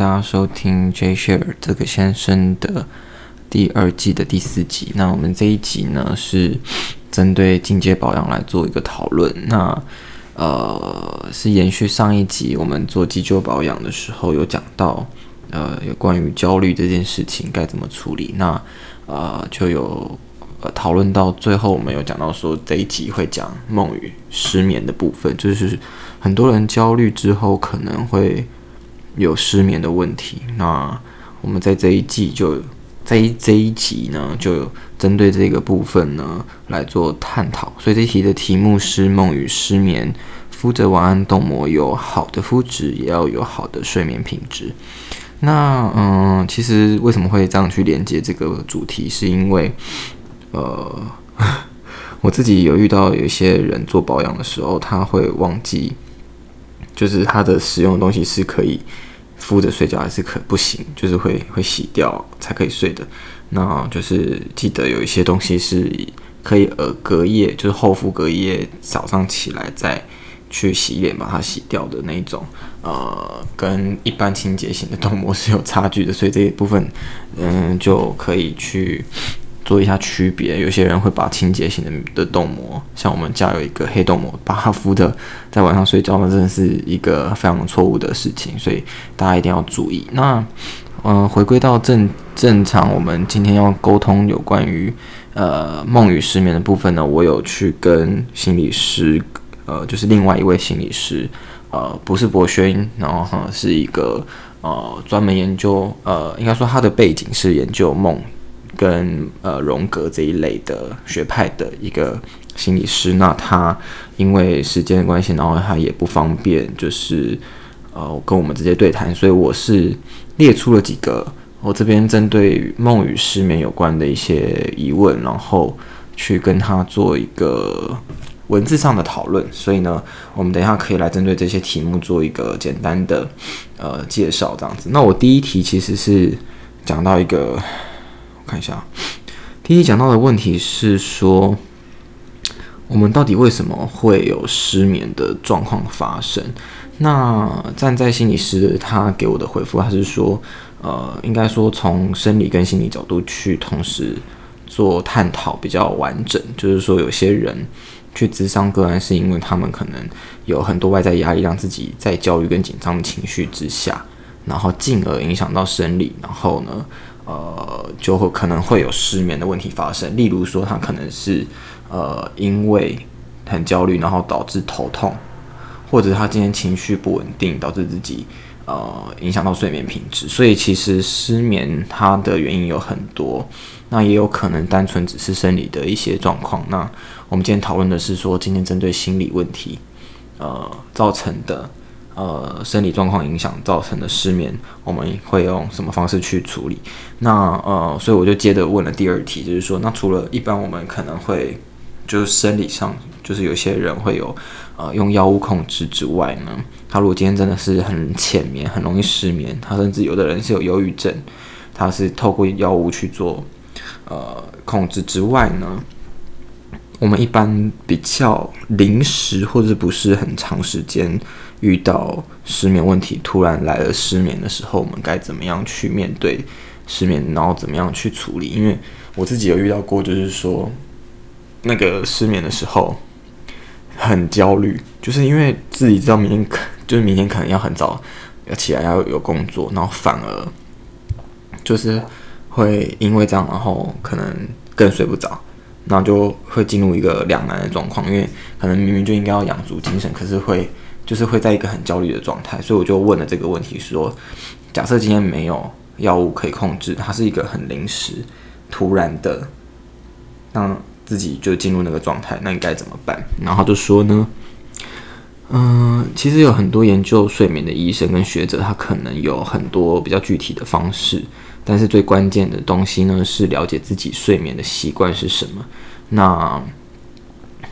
大家收听 J Share 这个先生的第二季的第四集。那我们这一集呢是针对进阶保养来做一个讨论。那呃是延续上一集我们做急救保养的时候有讲到，呃有关于焦虑这件事情该怎么处理。那呃就有。呃，讨论到最后，我们有讲到说这一集会讲梦与失眠的部分，就是很多人焦虑之后可能会有失眠的问题。那我们在这一季就在这一集呢，就针对这个部分呢来做探讨。所以这一题的题目是梦与失眠，敷着晚安冻膜，有好的肤质，也要有好的睡眠品质。那嗯，其实为什么会这样去连接这个主题，是因为。呃，我自己有遇到有一些人做保养的时候，他会忘记，就是他的使用东西是可以敷着睡觉，还是可不行，就是会会洗掉才可以睡的。那就是记得有一些东西是可以呃隔夜，就是后敷隔夜，早上起来再去洗脸把它洗掉的那一种。呃，跟一般清洁型的冻膜是有差距的，所以这一部分嗯就可以去。做一下区别，有些人会把清洁型的的冻膜，像我们家有一个黑冻膜，把它敷的在晚上睡觉，那真的是一个非常错误的事情，所以大家一定要注意。那，嗯、回归到正正常，我们今天要沟通有关于呃梦与失眠的部分呢，我有去跟心理师，呃，就是另外一位心理师，呃，不是博轩，然后哈是一个呃专门研究，呃，应该说他的背景是研究梦。跟呃荣格这一类的学派的一个心理师，那他因为时间的关系，然后他也不方便，就是呃跟我们直接对谈，所以我是列出了几个我这边针对梦与失眠有关的一些疑问，然后去跟他做一个文字上的讨论。所以呢，我们等一下可以来针对这些题目做一个简单的呃介绍，这样子。那我第一题其实是讲到一个。看一下，第一讲到的问题是说，我们到底为什么会有失眠的状况发生？那站在心理师他给我的回复，他是说，呃，应该说从生理跟心理角度去同时做探讨比较完整。就是说，有些人去咨商个案，是因为他们可能有很多外在压力，让自己在焦虑跟紧张的情绪之下，然后进而影响到生理，然后呢，呃，就会可能会有失眠的问题发生。例如说，他可能是呃因为很焦虑，然后导致头痛，或者他今天情绪不稳定，导致自己呃影响到睡眠品质。所以其实失眠它的原因有很多，那也有可能单纯只是生理的一些状况。那我们今天讨论的是说，今天针对心理问题呃造成的。呃，生理状况影响造成的失眠，我们会用什么方式去处理？那呃，所以我就接着问了第二题，就是说，那除了一般我们可能会就是生理上，就是有些人会有呃用药物控制之外呢，他如果今天真的是很浅眠，很容易失眠，他甚至有的人是有忧郁症，他是透过药物去做呃控制之外呢，我们一般比较临时或者不是很长时间。遇到失眠问题，突然来了失眠的时候，我们该怎么样去面对失眠，然后怎么样去处理？因为我自己有遇到过，就是说那个失眠的时候很焦虑，就是因为自己知道明天可就是明天可能要很早要起来要有工作，然后反而就是会因为这样，然后可能更睡不着，然后就会进入一个两难的状况，因为可能明明就应该要养足精神，可是会。就是会在一个很焦虑的状态，所以我就问了这个问题：说，假设今天没有药物可以控制，它是一个很临时、突然的，让自己就进入那个状态，那你该怎么办？然后就说呢，嗯、其实有很多研究睡眠的医生跟学者，他可能有很多比较具体的方式，但是最关键的东西呢，是了解自己睡眠的习惯是什么。那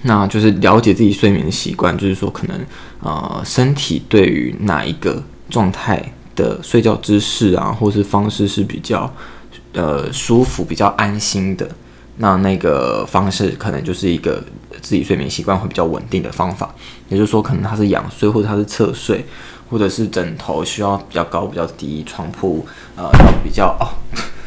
那就是了解自己睡眠的习惯，就是说可能呃身体对于哪一个状态的睡觉姿势啊，或是方式是比较呃舒服、比较安心的，那那个方式可能就是一个自己睡眠习惯会比较稳定的方法。也就是说，可能他是仰睡，或者他是侧睡，或者是枕头需要比较高、比较低，床铺呃要比较哦，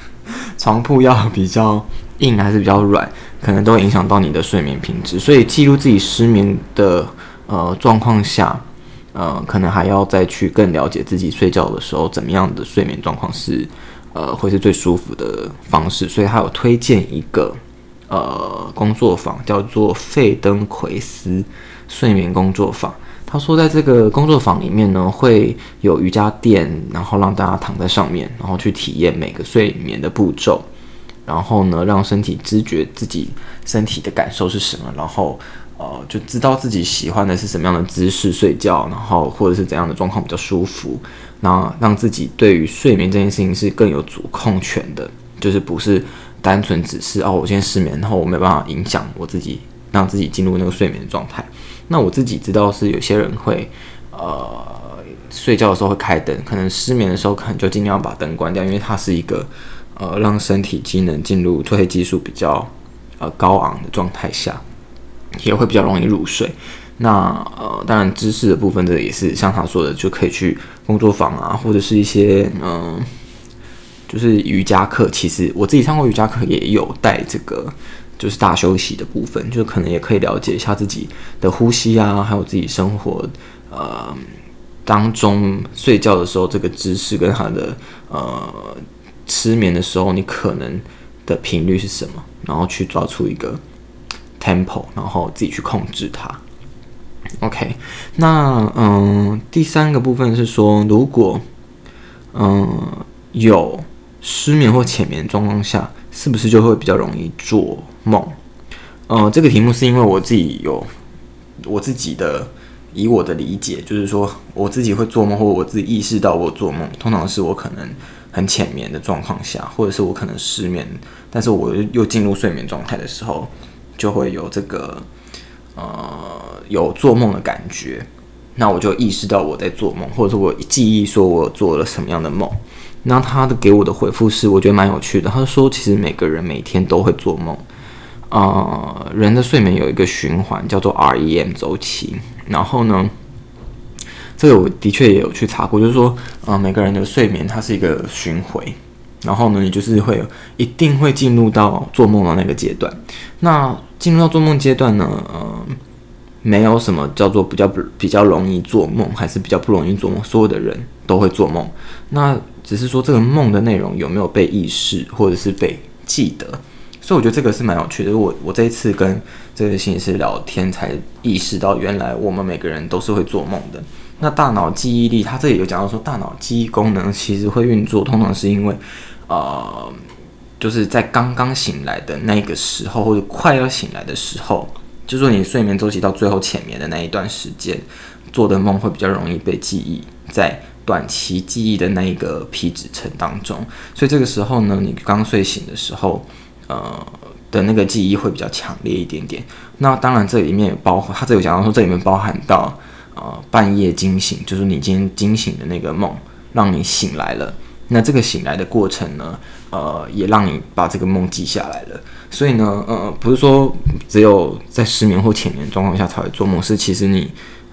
床铺要比较硬还是比较软，可能都会影响到你的睡眠品质。所以记录自己失眠的呃状况下，呃，可能还要再去更了解自己睡觉的时候怎么样的睡眠状况是。呃，会是最舒服的方式，所以他有推荐一个呃工作坊，叫做费登奎斯睡眠工作坊。他说，在这个工作坊里面呢，会有瑜伽垫，然后让大家躺在上面，然后去体验每个睡眠的步骤，然后呢，让身体知觉自己身体的感受是什么，然后呃，就知道自己喜欢的是什么样的姿势睡觉，然后或者是怎样的状况比较舒服。那让自己对于睡眠这件事情是更有主控权的，就是不是单纯只是哦，我现在失眠，然后我没办法影响我自己，让自己进入那个睡眠的状态。那我自己知道是有些人会呃睡觉的时候会开灯，可能失眠的时候可能就尽量把灯关掉，因为它是一个呃让身体机能进入褪黑激素比较呃高昂的状态下，也会比较容易入睡。那呃，当然知识的部分，这也是像他说的，就可以去工作坊啊，或者是一些嗯、就是瑜伽课。其实我自己上过瑜伽课，也有带这个，就是大休息的部分，就可能也可以了解一下自己的呼吸啊，还有自己生活呃当中睡觉的时候这个姿势跟他的呃失眠的时候你可能的频率是什么，然后去抓出一个 tempo，然后自己去控制它。OK，那嗯，第三个部分是说，如果嗯有失眠或浅眠状况下，是不是就会比较容易做梦？嗯，这个题目是因为我自己有我自己的以我的理解，就是说我自己会做梦，或我自己意识到我做梦，通常是我可能很浅眠的状况下，或者是我可能失眠，但是我又进入睡眠状态的时候，就会有这个。呃，有做梦的感觉，那我就意识到我在做梦，或者是我记忆说我做了什么样的梦。那他的给我的回复是，我觉得蛮有趣的。他说，其实每个人每天都会做梦。呃，人的睡眠有一个循环叫做 REM 周期。然后呢，这个我的确也有去查过，就是说，呃，每个人的睡眠它是一个循环。然后呢，你就是会一定会进入到做梦的那个阶段。那进入到做梦阶段呢，呃，没有什么叫做比较不比较容易做梦，还是比较不容易做梦。所有的人都会做梦，那只是说这个梦的内容有没有被意识，或者是被记得。所以我觉得这个是蛮有趣的。我我这一次跟这个心理师聊天，才意识到原来我们每个人都是会做梦的。那大脑记忆力，它这里有讲到说，大脑记忆功能其实会运作，通常是因为。呃，就是在刚刚醒来的那个时候，或者快要醒来的时候，就说你睡眠周期到最后浅眠的那一段时间，做的梦会比较容易被记忆在短期记忆的那一个皮质层当中。所以这个时候呢，你刚睡醒的时候，呃的那个记忆会比较强烈一点点。那当然这里面也包括，他这里有讲到说，这里面包含到呃半夜惊醒，就是你今天惊醒的那个梦，让你醒来了。那这个醒来的过程呢，呃，也让你把这个梦记下来了。所以呢，呃，不是说只有在失眠或浅眠状况下才会做梦，是其实你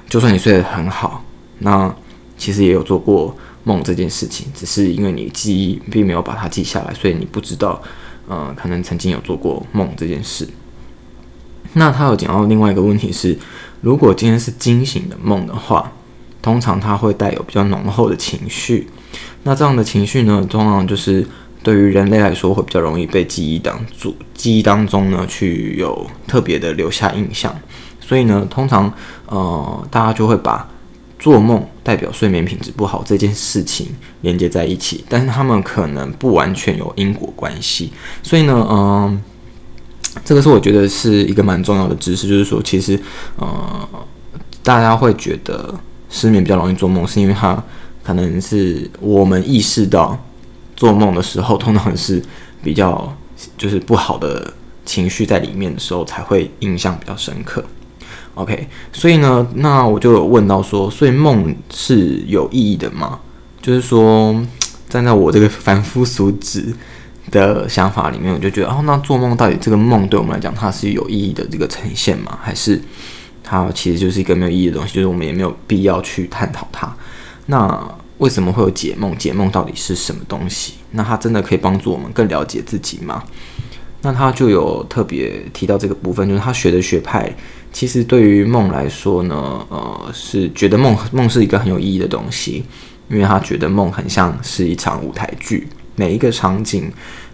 就算你睡得很好，那其实也有做过梦这件事情，只是因为你记忆并没有把它记下来，所以你不知道，呃，可能曾经有做过梦这件事。那他有讲到另外一个问题是，如果今天是惊醒的梦的话，通常它会带有比较浓厚的情绪。那这样的情绪呢，通常就是对于人类来说会比较容易被记忆当主，记忆当中呢去有特别的留下印象。所以呢，通常呃大家就会把做梦代表睡眠品质不好这件事情连接在一起，但是他们可能不完全有因果关系。所以呢，嗯、这个是我觉得是一个蛮重要的知识，就是说其实呃大家会觉得失眠比较容易做梦，是因为它。可能是我们意识到做梦的时候，通常是比较就是不好的情绪在里面的时候，才会印象比较深刻。OK，所以呢，那我就有问到说，所以梦是有意义的吗？就是说，站在我这个凡夫俗子的想法里面，我就觉得哦，那做梦到底这个梦对我们来讲，它是有意义的这个呈现吗？还是它其实就是一个没有意义的东西？就是我们也没有必要去探讨它。那为什么会有解梦？解梦到底是什么东西？那它真的可以帮助我们更了解自己吗？那他就有特别提到这个部分，就是他学的学派，其实对于梦来说呢，呃，是觉得梦梦是一个很有意义的东西，因为他觉得梦很像是一场舞台剧，每一个场景、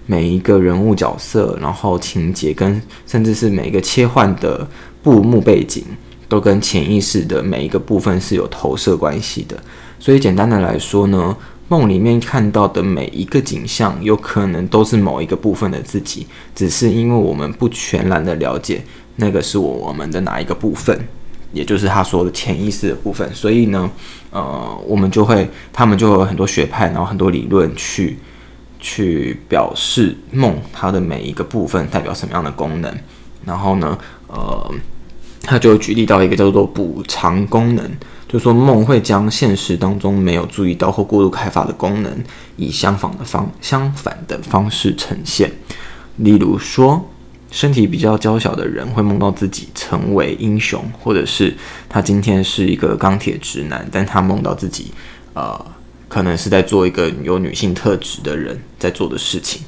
每一个人物角色，然后情节跟甚至是每一个切换的布幕背景，都跟潜意识的每一个部分是有投射关系的。所以简单的来说呢。梦里面看到的每一个景象，有可能都是某一个部分的自己，只是因为我们不全然的了解那个是我们的哪一个部分，也就是他说的潜意识的部分。所以呢，呃，我们就会，他们就有很多学派，然后很多理论去去表示梦它的每一个部分代表什么样的功能。然后呢，呃，他就举例到一个叫做补偿功能。就说梦会将现实当中没有注意到或过度开发的功能，以相反的方相反的方式呈现。例如说，身体比较娇小的人会梦到自己成为英雄，或者是他今天是一个钢铁直男，但他梦到自己，呃，可能是在做一个有女性特质的人在做的事情。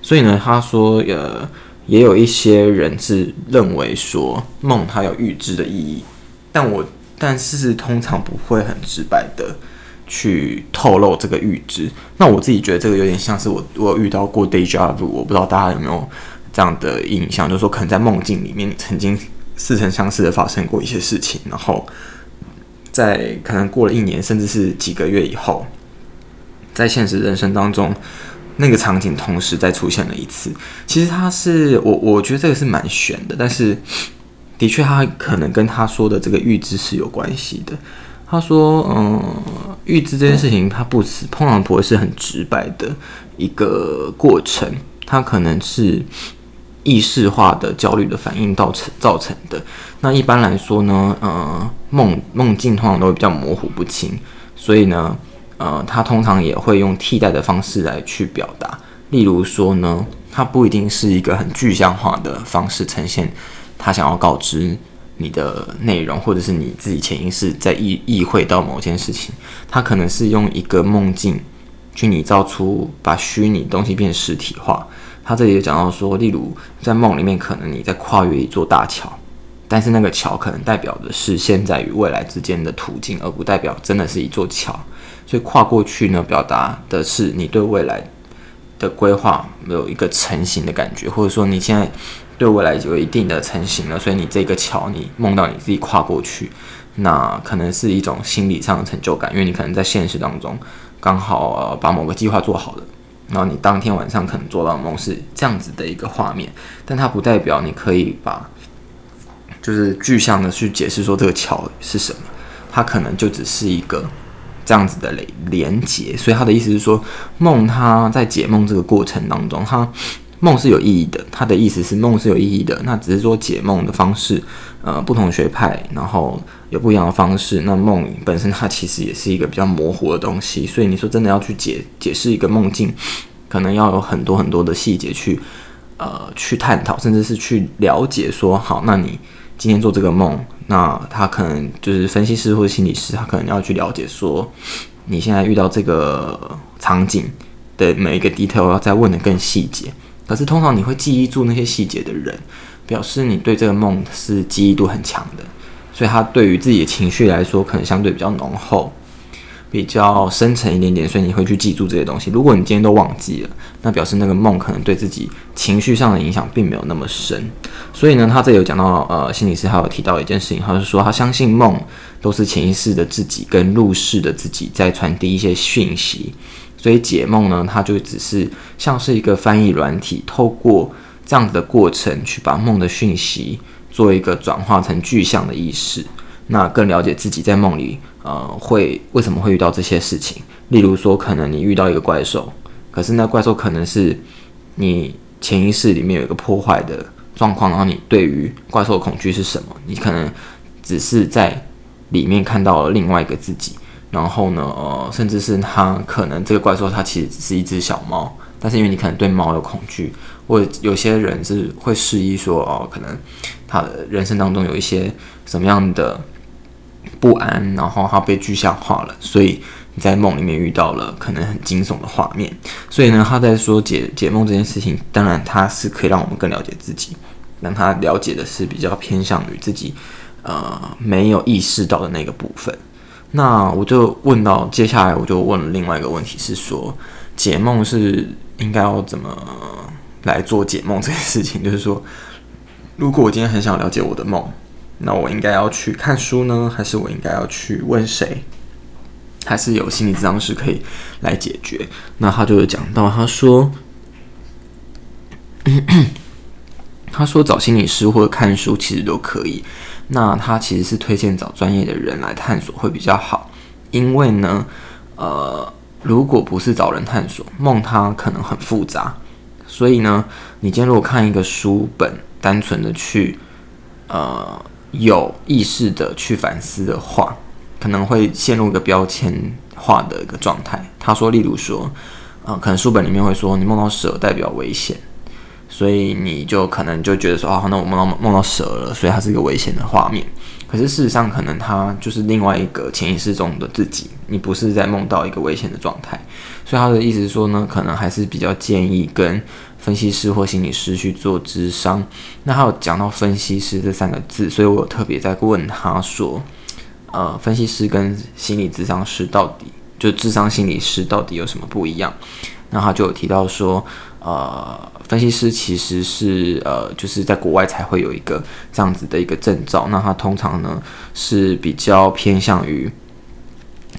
所以呢，他说，呃，也有一些人是认为说梦它有预知的意义，但我。但是通常不会很直白的去透露这个预知。那我自己觉得这个有点像是我我有遇到过 déjà vu，我不知道大家有没有这样的印象，就是说可能在梦境里面曾经似曾相识的发生过一些事情，然后在可能过了一年甚至是几个月以后，在现实人生当中那个场景同时再出现了一次。其实他是我我觉得这个是蛮悬的，但是。的确，他可能跟他说的这个预知是有关系的。他说：“嗯，预知这件事情，它不是通常不会是很直白的一个过程，它可能是意识化的焦虑的反应造成造成的。那一般来说呢，呃，梦梦境通常都会比较模糊不清，所以呢，呃，他通常也会用替代的方式来去表达。例如说呢，它不一定是一个很具象化的方式呈现。”他想要告知你的内容，或者是你自己潜意识在意意会到某件事情，他可能是用一个梦境去拟造出把虚拟东西变实体化。他这里也讲到说，例如在梦里面，可能你在跨越一座大桥，但是那个桥可能代表的是现在与未来之间的途径，而不代表真的是一座桥。所以跨过去呢，表达的是你对未来的规划没有一个成型的感觉，或者说你现在。对未来有一定的成型了，所以你这个桥，你梦到你自己跨过去，那可能是一种心理上的成就感，因为你可能在现实当中刚好呃把某个计划做好了，然后你当天晚上可能做到梦是这样子的一个画面，但它不代表你可以把就是具象的去解释说这个桥是什么，它可能就只是一个这样子的连连接，所以他的意思是说，梦他在解梦这个过程当中，他。梦是有意义的，他的意思是梦是有意义的。那只是说解梦的方式，呃，不同学派，然后有不一样的方式。那梦本身它其实也是一个比较模糊的东西，所以你说真的要去解解释一个梦境，可能要有很多很多的细节去呃去探讨，甚至是去了解说，好，那你今天做这个梦，那他可能就是分析师或者心理师，他可能要去了解说，你现在遇到这个场景的每一个 detail 要再问的更细节。可是通常你会记忆住那些细节的人，表示你对这个梦是记忆度很强的，所以他对于自己的情绪来说，可能相对比较浓厚，比较深沉一点点，所以你会去记住这些东西。如果你今天都忘记了，那表示那个梦可能对自己情绪上的影响并没有那么深。所以呢，他这有讲到，呃，心理师还有提到一件事情，他是说他相信梦都是潜意识的自己跟入世的自己在传递一些讯息。所以解梦呢，它就只是像是一个翻译软体，透过这样子的过程去把梦的讯息做一个转化成具象的意识，那更了解自己在梦里，呃，会为什么会遇到这些事情。例如说，可能你遇到一个怪兽，可是那怪兽可能是你潜意识里面有一个破坏的状况，然后你对于怪兽的恐惧是什么？你可能只是在里面看到了另外一个自己。然后呢，呃，甚至是他可能这个怪兽，它其实只是一只小猫，但是因为你可能对猫有恐惧，或者有些人是会示意说哦，可能他的人生当中有一些什么样的不安，然后他被具象化了，所以你在梦里面遇到了可能很惊悚的画面。所以呢，他在说解解梦这件事情，当然他是可以让我们更了解自己，让他了解的是比较偏向于自己呃没有意识到的那个部分。那我就问到，接下来我就问了另外一个问题，是说解梦是应该要怎么来做解梦这件事情？就是说，如果我今天很想了解我的梦，那我应该要去看书呢，还是我应该要去问谁？还是有心理咨商师可以来解决？那他就有讲到，他说，他说找心理师或者看书其实都可以。那他其实是推荐找专业的人来探索会比较好，因为呢，呃，如果不是找人探索梦，它可能很复杂，所以呢，你今天如果看一个书本，单纯的去，呃，有意识的去反思的话，可能会陷入一个标签化的一个状态。他说，例如说，呃，可能书本里面会说，你梦到蛇代表危险。所以你就可能就觉得说啊，那我梦到梦到蛇了，所以它是一个危险的画面。可是事实上，可能他就是另外一个潜意识中的自己，你不是在梦到一个危险的状态。所以他的意思是说呢，可能还是比较建议跟分析师或心理师去做咨商。那他有讲到分析师这三个字，所以我有特别在问他说，呃，分析师跟心理咨商师到底，就智商心理师到底有什么不一样？那他就有提到说，呃。分析师其实是呃，就是在国外才会有一个这样子的一个证照。那他通常呢是比较偏向于，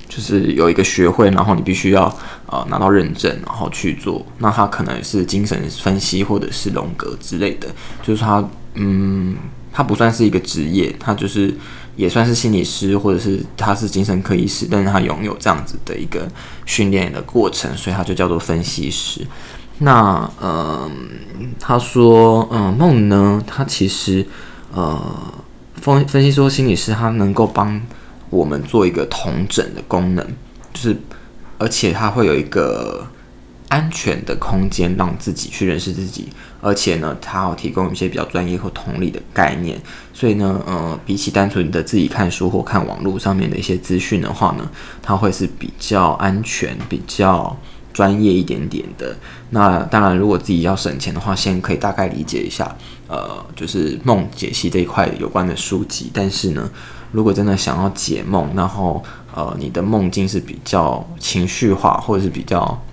就是有一个学会，然后你必须要呃拿到认证，然后去做。那他可能是精神分析或者是荣格之类的，就是他嗯，他不算是一个职业，他就是也算是心理师或者是他是精神科医师，但是他拥有这样子的一个训练的过程，所以他就叫做分析师。那呃，他说，嗯、梦呢，他其实呃，分分析说，心理师他能够帮我们做一个统整的功能，就是而且他会有一个安全的空间，让自己去认识自己，而且呢，他要提供一些比较专业或同理的概念，所以呢，呃，比起单纯的自己看书或看网络上面的一些资讯的话呢，他会是比较安全，比较。专业一点点的，那当然，如果自己要省钱的话，先可以大概理解一下，呃，就是梦解析这一块有关的书籍。但是呢，如果真的想要解梦，然后呃，你的梦境是比较情绪化，或者是比较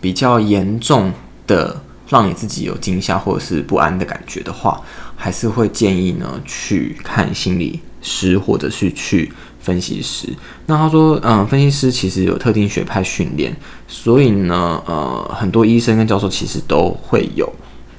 比较严重的，让你自己有惊吓或者是不安的感觉的话，还是会建议呢去看心理师，或者是去。分析师，那他说，嗯，分析师其实有特定学派训练，所以呢，呃，很多医生跟教授其实都会有。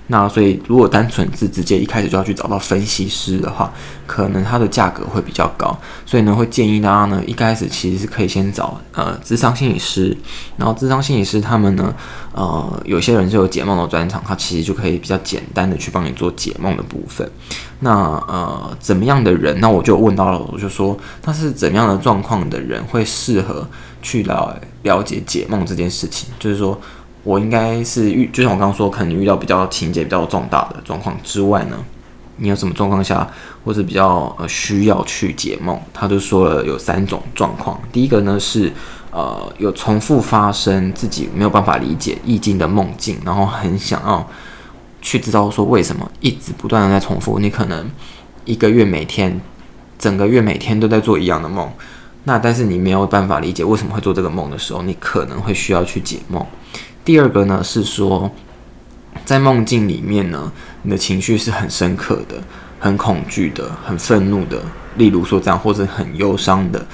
那所以，如果单纯是直接一开始就要去找到分析师的话，可能它的价格会比较高。所以呢，会建议大家呢，一开始其实是可以先找呃，智商心理师。然后，智商心理师他们呢，呃，有些人是有解梦的专长，他其实就可以比较简单的去帮你做解梦的部分。那呃，怎么样的人？那我就问到了，我就说，他是怎么样的状况的人会适合去来了解解梦这件事情？就是说。我应该是遇，就像我刚刚说，可能遇到比较情节比较重大的状况之外呢，你有什么状况下，或是比较呃需要去解梦？他就说了有三种状况。第一个呢是呃有重复发生自己没有办法理解意境的梦境，然后很想要去知道说为什么一直不断的在重复。你可能一个月每天，整个月每天都在做一样的梦，那但是你没有办法理解为什么会做这个梦的时候，你可能会需要去解梦。第二个呢是说，在梦境里面呢，你的情绪是很深刻的、很恐惧的、很愤怒的，例如说这样，或者很忧伤的，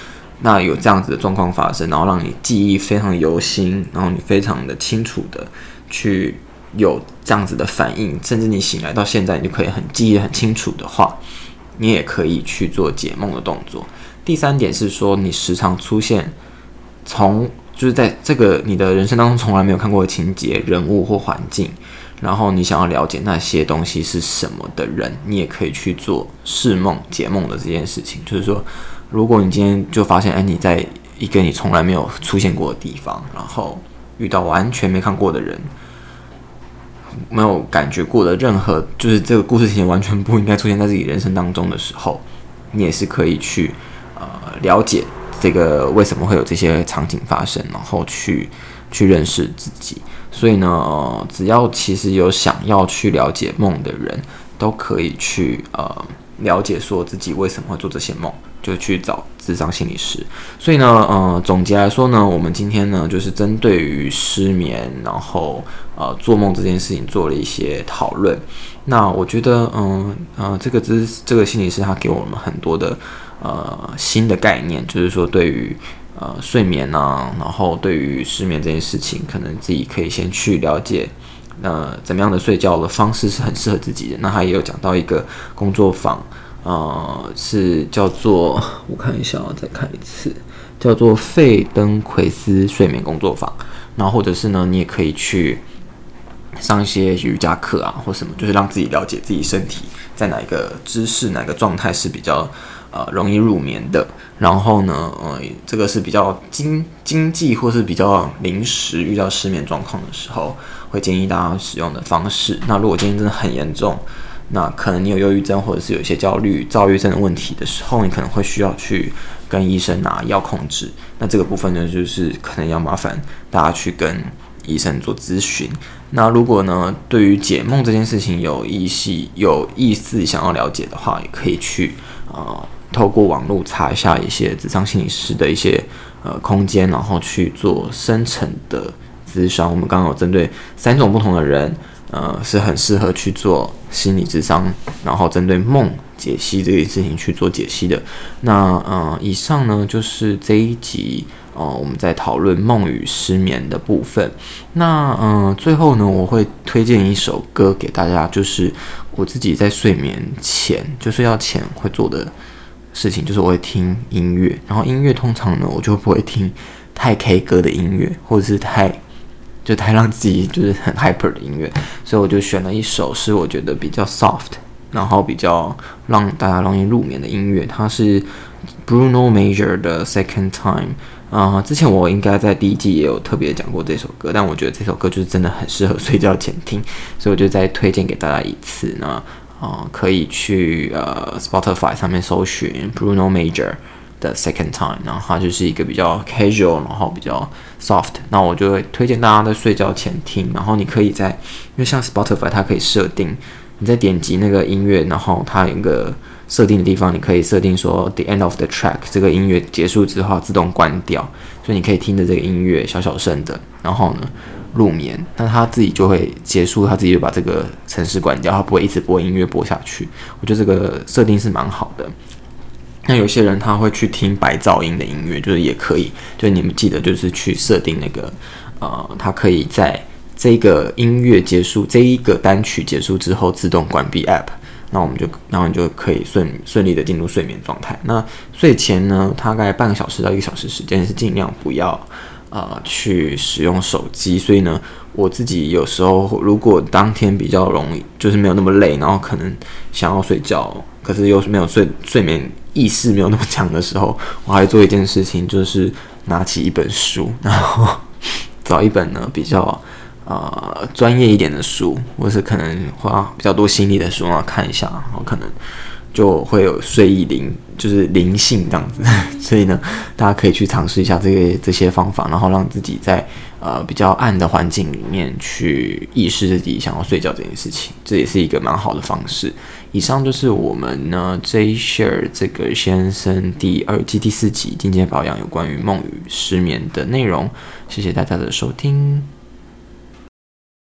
那有这样子的状况发生，然后让你记忆非常犹新，然后你非常的清楚的去有这样子的反应，甚至你醒来到现在，你就可以很记忆很清楚的话，你也可以去做解梦的动作。第三点是说，你时常出现从。就是在这个你的人生当中从来没有看过的情节、人物或环境，然后你想要了解那些东西是什么的人，你也可以去做释梦、解梦的这件事情。就是说，如果你今天就发现，哎，你在一个你从来没有出现过的地方，然后遇到完全没看过的人，没有感觉过的任何，就是这个故事情节完全不应该出现在自己人生当中的时候，你也是可以去呃了解这个为什么会有这些场景发生，然后去去认识自己。所以呢，只要其实有想要去了解梦的人，都可以去呃了解说自己为什么会做这些梦。就去找智商心理师，所以呢，呃，总结来说呢，我们今天呢，就是针对于失眠，然后呃做梦这件事情做了一些讨论。那我觉得，嗯呃，这个咨这个心理师他给我们很多的呃新的概念，就是说对于呃睡眠啊，然后对于失眠这件事情，可能自己可以先去了解，呃，怎么样的睡觉的方式是很适合自己的。那他也有讲到一个工作坊。呃，是叫做我看一下，再看一次，叫做费登奎斯睡眠工作坊。然后或者是呢，你也可以去上一些瑜伽课啊，或什么，就是让自己了解自己身体在哪一个姿势、哪个状态是比较呃容易入眠的。然后呢，呃，这个是比较经经济或是比较临时遇到失眠状况的时候，会建议大家使用的方式。那如果今天真的很严重，那可能你有忧郁症，或者是有一些焦虑、躁郁症的问题的时候，你可能会需要去跟医生拿药控制。那这个部分呢，就是可能要麻烦大家去跟医生做咨询。那如果呢，对于解梦这件事情有意识、有意思想要了解的话，也可以去呃透过网络查一下一些智商心理师的一些呃空间，然后去做深层的咨商。我们刚刚有针对三种不同的人。呃，是很适合去做心理咨商，然后针对梦解析这件事情去做解析的。那呃，以上呢就是这一集呃我们在讨论梦与失眠的部分。那呃，最后呢，我会推荐一首歌给大家，就是我自己在睡眠前就睡觉前会做的事情，就是我会听音乐。然后音乐通常呢，我就不会听太 K 歌的音乐，或者是太。就太让自己就是很 hyper 的音乐，所以我就选了一首是我觉得比较 soft，然后比较让大家容易入眠的音乐。它是 Bruno Major 的 Second Time 啊、之前我应该在第一季也有特别讲过这首歌，但我觉得这首歌就是真的很适合睡觉前听，所以我就再推荐给大家一次呢。啊、呃，可以去呃 Spotify 上面搜寻 Bruno Major。的 second time，然后它就是一个比较 casual，然后比较 soft。那我就会推荐大家在睡觉前听。然后你可以在，因为像 Spotify 它可以设定，你在点击那个音乐，然后它有一个设定的地方，你可以设定说 the end of the track，这个音乐结束之后自动关掉，所以你可以听着这个音乐小小声的，然后呢入眠。那它自己就会结束，它自己就把这个程式关掉，它不会一直播音乐播下去。我觉得这个设定是蛮好的。那有些人他会去听白噪音的音乐，就是也可以，就你们记得就是去设定那个，呃，它可以在这个音乐结束，这一个单曲结束之后自动关闭 App，那我们就，然后你就可以顺顺利的进入睡眠状态。那睡前呢，大概半个小时到一个小时时间是尽量不要呃去使用手机。所以呢，我自己有时候如果当天比较容易，就是没有那么累，然后可能想要睡觉，可是又是没有睡睡眠。意识没有那么强的时候，我还做一件事情，就是拿起一本书，然后找一本呢比较呃专业一点的书，或是可能花比较多心力的书啊看一下，然后可能就会有睡意灵，就是灵性这样子。所以呢，大家可以去尝试一下这个这些方法，然后让自己在呃比较暗的环境里面去意识自己想要睡觉这件事情，这也是一个蛮好的方式。以上就是我们呢 J Share 这个先生第二季第四集进阶保养有关于梦与失眠的内容，谢谢大家的收听。